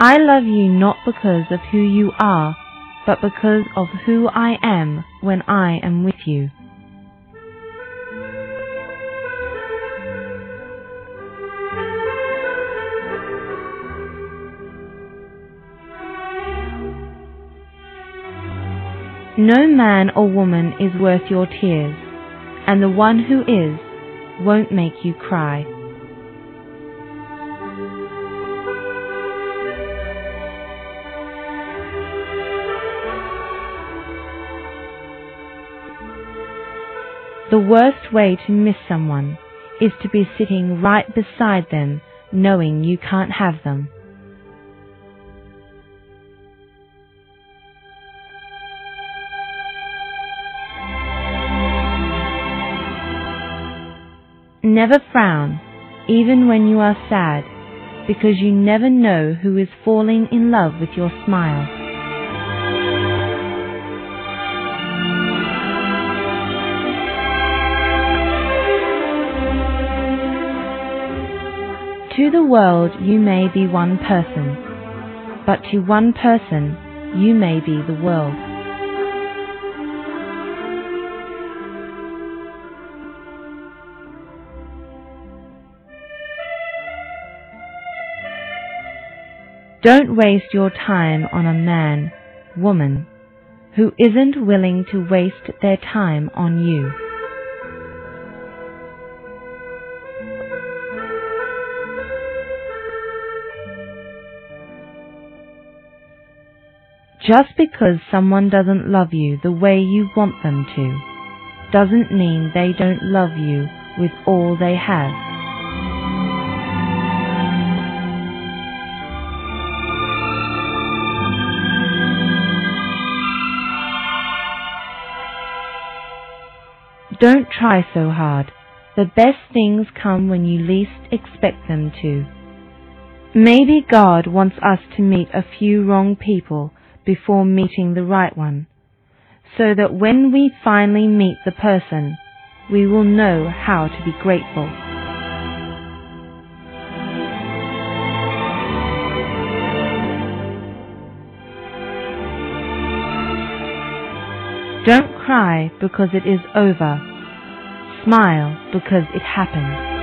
I love you not because of who you are, but because of who I am when I am with you. No man or woman is worth your tears, and the one who is won't make you cry. The worst way to miss someone is to be sitting right beside them knowing you can't have them. Never frown, even when you are sad, because you never know who is falling in love with your smile. To the world you may be one person, but to one person you may be the world. Don't waste your time on a man, woman, who isn't willing to waste their time on you. Just because someone doesn't love you the way you want them to, doesn't mean they don't love you with all they have. Don't try so hard. The best things come when you least expect them to. Maybe God wants us to meet a few wrong people before meeting the right one, so that when we finally meet the person, we will know how to be grateful. Don't cry because it is over. Smile because it happened.